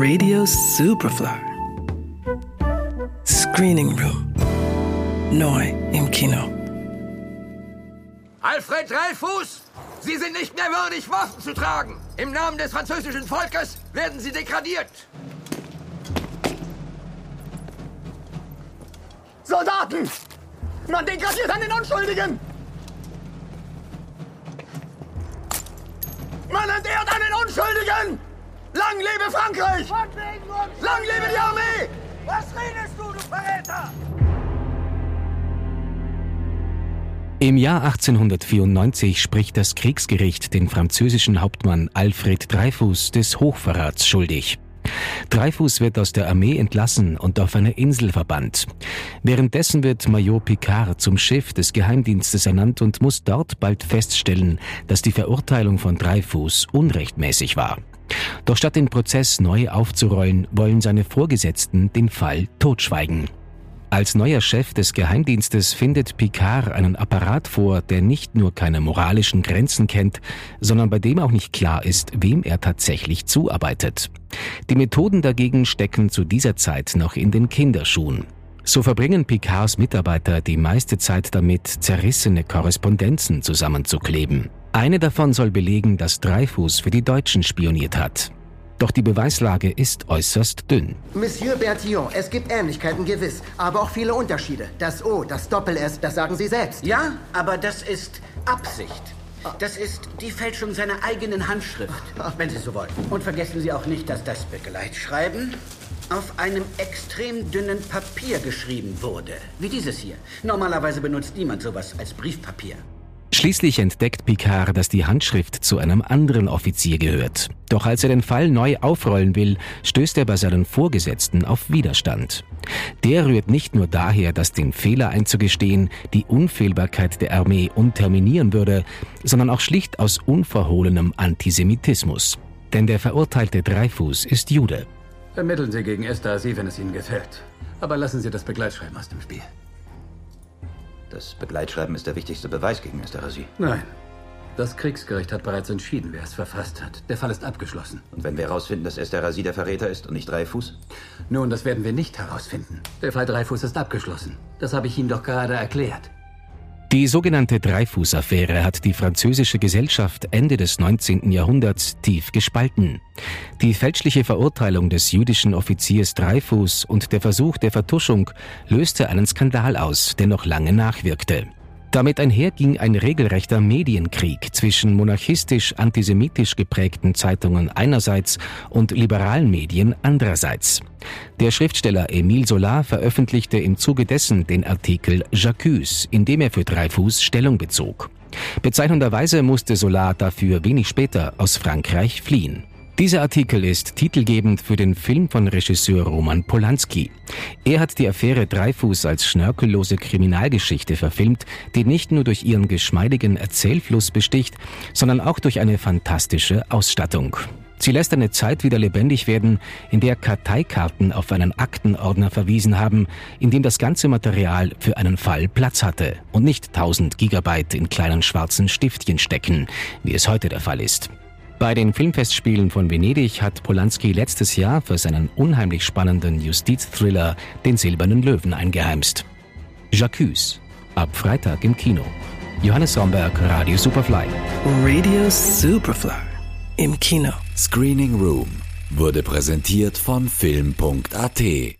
Radio Superfly. Screening Room. Neu im Kino. Alfred Dreyfus! Sie sind nicht mehr würdig, Waffen zu tragen! Im Namen des französischen Volkes werden Sie degradiert! Soldaten! Man degradiert einen Unschuldigen! Man entehrt einen Unschuldigen! Lebe Frankreich! Lang lebe die Armee! Was redest du, du Verräter? Im Jahr 1894 spricht das Kriegsgericht den französischen Hauptmann Alfred Dreyfus des Hochverrats schuldig. Dreyfus wird aus der Armee entlassen und auf eine Insel verbannt. Währenddessen wird Major Picard zum Chef des Geheimdienstes ernannt und muss dort bald feststellen, dass die Verurteilung von Dreyfus unrechtmäßig war. Doch statt den Prozess neu aufzurollen, wollen seine Vorgesetzten den Fall totschweigen. Als neuer Chef des Geheimdienstes findet Picard einen Apparat vor, der nicht nur keine moralischen Grenzen kennt, sondern bei dem auch nicht klar ist, wem er tatsächlich zuarbeitet. Die Methoden dagegen stecken zu dieser Zeit noch in den Kinderschuhen. So verbringen Picards Mitarbeiter die meiste Zeit damit, zerrissene Korrespondenzen zusammenzukleben. Eine davon soll belegen, dass Dreyfus für die Deutschen spioniert hat. Doch die Beweislage ist äußerst dünn. Monsieur Bertillon, es gibt Ähnlichkeiten gewiss, aber auch viele Unterschiede. Das O, das Doppel-S, das sagen Sie selbst. Ja, aber das ist Absicht. Das ist die Fälschung seiner eigenen Handschrift, wenn Sie so wollen. Und vergessen Sie auch nicht, dass das Begleitschreiben auf einem extrem dünnen Papier geschrieben wurde. Wie dieses hier. Normalerweise benutzt niemand sowas als Briefpapier. Schließlich entdeckt Picard, dass die Handschrift zu einem anderen Offizier gehört. Doch als er den Fall neu aufrollen will, stößt er bei seinen Vorgesetzten auf Widerstand. Der rührt nicht nur daher, dass den Fehler einzugestehen die Unfehlbarkeit der Armee unterminieren würde, sondern auch schlicht aus unverhohlenem Antisemitismus. Denn der verurteilte Dreyfus ist Jude. Ermitteln Sie gegen Esther wenn es Ihnen gefällt. Aber lassen Sie das Begleitschreiben aus dem Spiel. Das Begleitschreiben ist der wichtigste Beweis gegen Esterhazy. Nein. Das Kriegsgericht hat bereits entschieden, wer es verfasst hat. Der Fall ist abgeschlossen. Und wenn wir herausfinden, dass Esterhazy der Verräter ist und nicht Dreifuß? Nun, das werden wir nicht herausfinden. Der Fall Dreifuß ist abgeschlossen. Das habe ich Ihnen doch gerade erklärt. Die sogenannte Dreyfus-Affäre hat die französische Gesellschaft Ende des 19. Jahrhunderts tief gespalten. Die fälschliche Verurteilung des jüdischen Offiziers Dreyfus und der Versuch der Vertuschung löste einen Skandal aus, der noch lange nachwirkte. Damit einher ging ein regelrechter Medienkrieg zwischen monarchistisch-antisemitisch geprägten Zeitungen einerseits und liberalen Medien andererseits. Der Schriftsteller Emile Solar veröffentlichte im Zuge dessen den Artikel J'accuse, in dem er für Dreyfus Stellung bezog. Bezeichnenderweise musste Solar dafür wenig später aus Frankreich fliehen. Dieser Artikel ist titelgebend für den Film von Regisseur Roman Polanski. Er hat die Affäre Dreifuß als schnörkellose Kriminalgeschichte verfilmt, die nicht nur durch ihren geschmeidigen Erzählfluss besticht, sondern auch durch eine fantastische Ausstattung. Sie lässt eine Zeit wieder lebendig werden, in der Karteikarten auf einen Aktenordner verwiesen haben, in dem das ganze Material für einen Fall Platz hatte und nicht 1000 Gigabyte in kleinen schwarzen Stiftchen stecken, wie es heute der Fall ist. Bei den Filmfestspielen von Venedig hat Polanski letztes Jahr für seinen unheimlich spannenden Justizthriller den Silbernen Löwen eingeheimst. J'accuse. Ab Freitag im Kino. Johannes Somberg, Radio Superfly. Radio Superfly. Im Kino. Screening Room wurde präsentiert von Film.at.